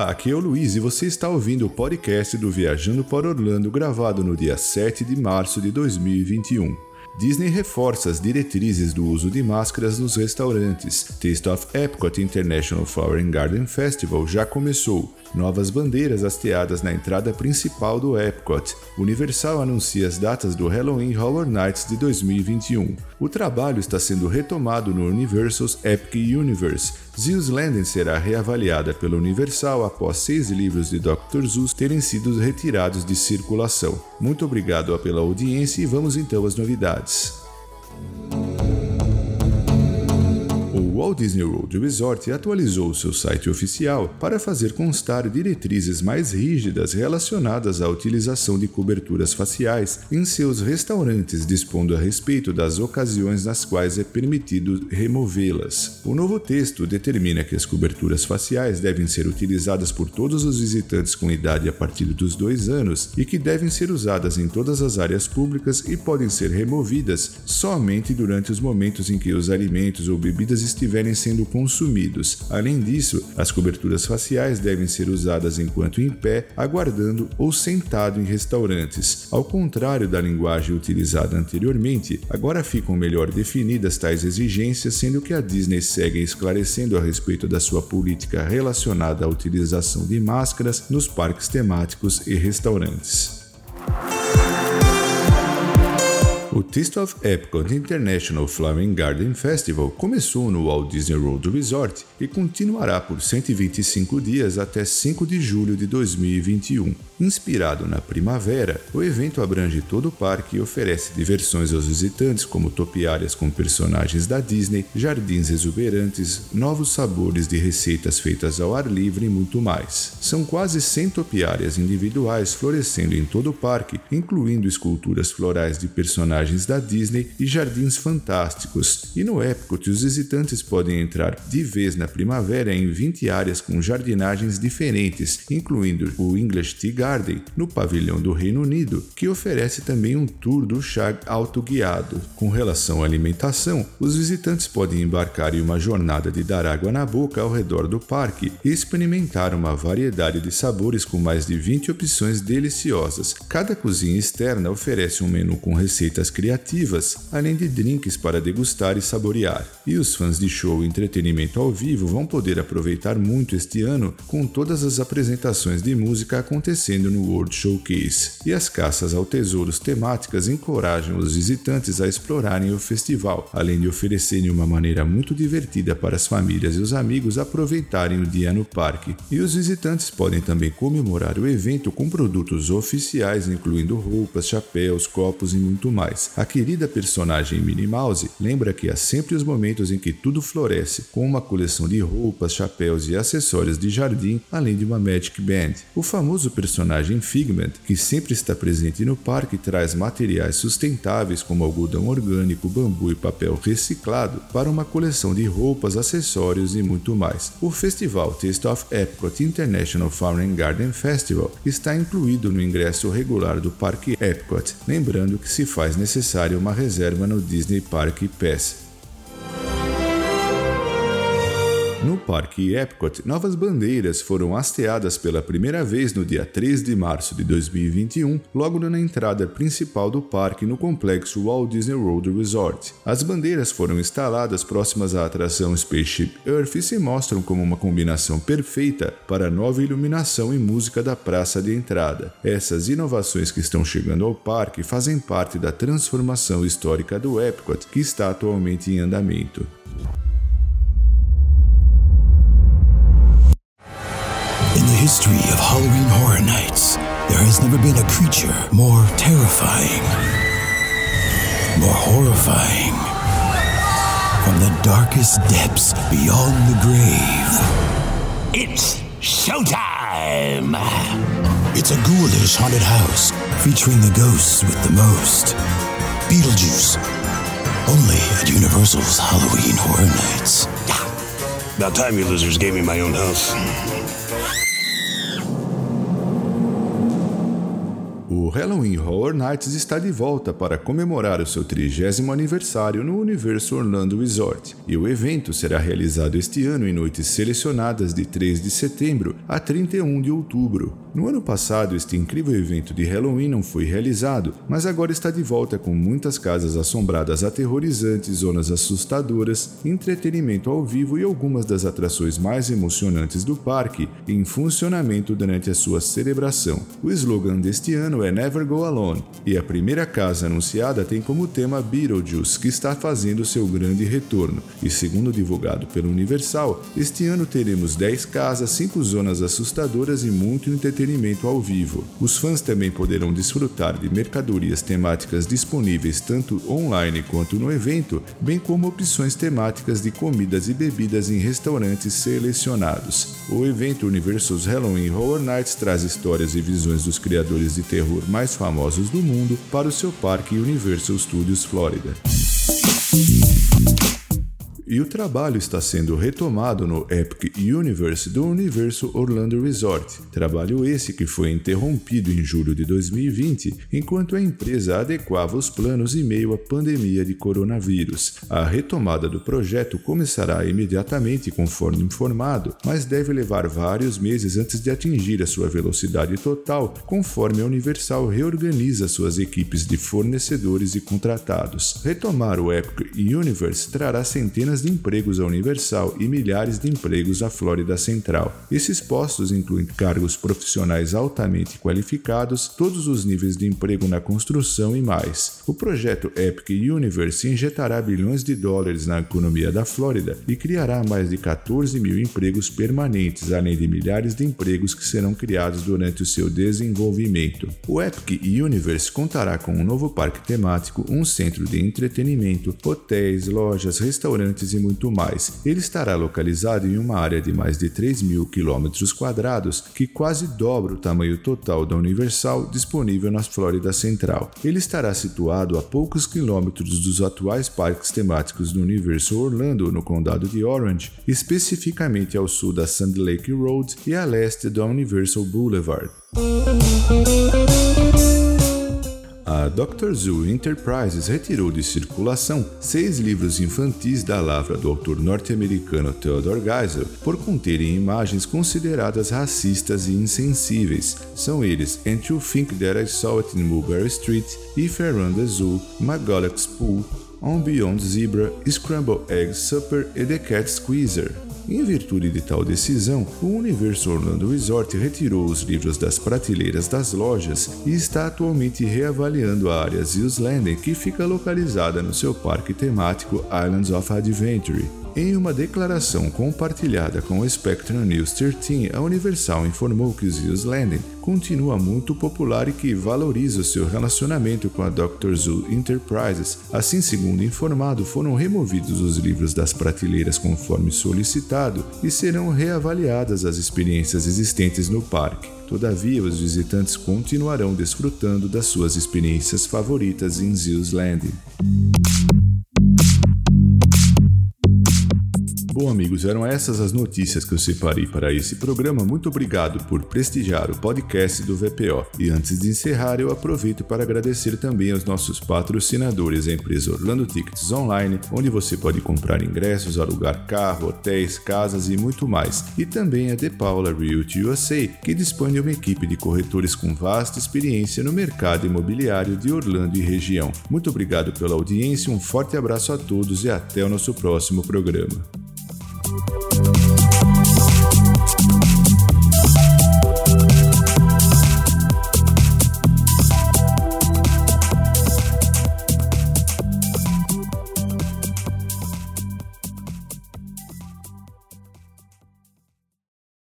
Olá, aqui é o Luiz e você está ouvindo o podcast do Viajando para Orlando, gravado no dia 7 de março de 2021. Disney reforça as diretrizes do uso de máscaras nos restaurantes. Taste of Epcot International Flower and Garden Festival já começou. Novas bandeiras hasteadas na entrada principal do Epcot. Universal anuncia as datas do Halloween Horror Nights de 2021. O trabalho está sendo retomado no Universal's Epic Universe. Zeus será reavaliada pela Universal após seis livros de Dr. Zeus terem sido retirados de circulação. Muito obrigado pela audiência e vamos então às novidades. Walt Disney World Resort atualizou seu site oficial para fazer constar diretrizes mais rígidas relacionadas à utilização de coberturas faciais em seus restaurantes, dispondo a respeito das ocasiões nas quais é permitido removê-las. O novo texto determina que as coberturas faciais devem ser utilizadas por todos os visitantes com idade a partir dos dois anos e que devem ser usadas em todas as áreas públicas e podem ser removidas somente durante os momentos em que os alimentos ou bebidas estiverem estiverem sendo consumidos. Além disso, as coberturas faciais devem ser usadas enquanto em pé, aguardando ou sentado em restaurantes. Ao contrário da linguagem utilizada anteriormente, agora ficam melhor definidas tais exigências, sendo que a Disney segue esclarecendo a respeito da sua política relacionada à utilização de máscaras nos parques temáticos e restaurantes. O Taste of Epcot International Flower Garden Festival começou no Walt Disney World Resort e continuará por 125 dias até 5 de julho de 2021. Inspirado na primavera, o evento abrange todo o parque e oferece diversões aos visitantes, como topiárias com personagens da Disney, jardins exuberantes, novos sabores de receitas feitas ao ar livre e muito mais. São quase 100 topiárias individuais florescendo em todo o parque, incluindo esculturas florais de personagens da Disney e jardins fantásticos. E no Epcot, os visitantes podem entrar de vez na primavera em 20 áreas com jardinagens diferentes, incluindo o English Tea Garden Garden, no pavilhão do Reino Unido, que oferece também um tour do chá autoguiado. Com relação à alimentação, os visitantes podem embarcar em uma jornada de dar água na boca ao redor do parque e experimentar uma variedade de sabores com mais de 20 opções deliciosas. Cada cozinha externa oferece um menu com receitas criativas, além de drinks para degustar e saborear. E os fãs de show e entretenimento ao vivo vão poder aproveitar muito este ano com todas as apresentações de música acontecendo no World Showcase, e as caças ao tesouros temáticas encorajam os visitantes a explorarem o festival, além de oferecerem uma maneira muito divertida para as famílias e os amigos aproveitarem o dia no parque. E os visitantes podem também comemorar o evento com produtos oficiais, incluindo roupas, chapéus, copos e muito mais. A querida personagem Minnie Mouse lembra que há sempre os momentos em que tudo floresce, com uma coleção de roupas, chapéus e acessórios de jardim, além de uma Magic Band. O famoso personagem Figment, que sempre está presente no parque, traz materiais sustentáveis como algodão orgânico, bambu e papel reciclado para uma coleção de roupas, acessórios e muito mais. O festival Taste of Epcot International Farm and Garden Festival está incluído no ingresso regular do Parque Epcot, lembrando que se faz necessária uma reserva no Disney Park Pass. No Parque Epcot, novas bandeiras foram hasteadas pela primeira vez no dia 3 de março de 2021, logo na entrada principal do parque no complexo Walt Disney World Resort. As bandeiras foram instaladas próximas à atração Spaceship Earth e se mostram como uma combinação perfeita para a nova iluminação e música da praça de entrada. Essas inovações que estão chegando ao parque fazem parte da transformação histórica do Epcot, que está atualmente em andamento. History of Halloween Horror Nights, there has never been a creature more terrifying, more horrifying. From the darkest depths beyond the grave. It's showtime! It's a ghoulish haunted house featuring the ghosts with the most. Beetlejuice. Only at Universal's Halloween Horror Nights. About time you losers gave me my own house. Halloween Horror Nights está de volta para comemorar o seu 30 aniversário no Universo Orlando Resort, e o evento será realizado este ano em noites selecionadas de 3 de setembro a 31 de outubro. No ano passado, este incrível evento de Halloween não foi realizado, mas agora está de volta com muitas casas assombradas aterrorizantes, zonas assustadoras, entretenimento ao vivo e algumas das atrações mais emocionantes do parque em funcionamento durante a sua celebração. O slogan deste ano é Never Go Alone, e a primeira casa anunciada tem como tema Beetlejuice, que está fazendo seu grande retorno. E segundo divulgado pelo Universal, este ano teremos 10 casas, 5 zonas assustadoras e muito entretenimento ao vivo. Os fãs também poderão desfrutar de mercadorias temáticas disponíveis tanto online quanto no evento, bem como opções temáticas de comidas e bebidas em restaurantes selecionados. O evento Universal's Halloween Horror Nights traz histórias e visões dos criadores de terror mais famosos do mundo para o seu parque Universal Studios Florida. E o trabalho está sendo retomado no Epic Universe do Universo Orlando Resort. Trabalho esse que foi interrompido em julho de 2020, enquanto a empresa adequava os planos em meio à pandemia de coronavírus. A retomada do projeto começará imediatamente, conforme informado, mas deve levar vários meses antes de atingir a sua velocidade total, conforme a Universal reorganiza suas equipes de fornecedores e contratados. Retomar o Epic Universe trará centenas de empregos à Universal e milhares de empregos à Flórida Central. Esses postos incluem cargos profissionais altamente qualificados, todos os níveis de emprego na construção e mais. O projeto Epic Universe injetará bilhões de dólares na economia da Flórida e criará mais de 14 mil empregos permanentes, além de milhares de empregos que serão criados durante o seu desenvolvimento. O Epic Universe contará com um novo parque temático, um centro de entretenimento, hotéis, lojas, restaurantes e muito mais. Ele estará localizado em uma área de mais de 3 mil quilômetros quadrados, que quase dobra o tamanho total da Universal disponível na Flórida Central. Ele estará situado a poucos quilômetros dos atuais parques temáticos do Universo Orlando, no condado de Orange, especificamente ao sul da Sand Lake Road e a leste da Universal Boulevard. A Dr. Zoo Enterprises retirou de circulação seis livros infantis da lavra do autor norte-americano Theodore Geisel por conterem imagens consideradas racistas e insensíveis. São eles And You Think That I Saw It in Mulberry Street, Run the Zoo, McGullock's Pool, On Beyond Zebra, Scrambled Egg Supper e The Cat Squeezer. Em virtude de tal decisão, o Universo Orlando Resort retirou os livros das prateleiras das lojas e está atualmente reavaliando a área Zeus Landing, que fica localizada no seu parque temático Islands of Adventure. Em uma declaração compartilhada com o Spectrum News 13, a Universal informou que Zeus Landing continua muito popular e que valoriza o seu relacionamento com a Dr. Zoo Enterprises. Assim, segundo informado, foram removidos os livros das prateleiras conforme solicitado e serão reavaliadas as experiências existentes no parque. Todavia, os visitantes continuarão desfrutando das suas experiências favoritas em Zeus Landing. Bom, amigos, eram essas as notícias que eu separei para esse programa. Muito obrigado por prestigiar o podcast do VPO. E antes de encerrar, eu aproveito para agradecer também aos nossos patrocinadores, a empresa Orlando Tickets Online, onde você pode comprar ingressos, alugar carro, hotéis, casas e muito mais. E também a The Paula Realty USA, que dispõe de uma equipe de corretores com vasta experiência no mercado imobiliário de Orlando e região. Muito obrigado pela audiência, um forte abraço a todos e até o nosso próximo programa. thank you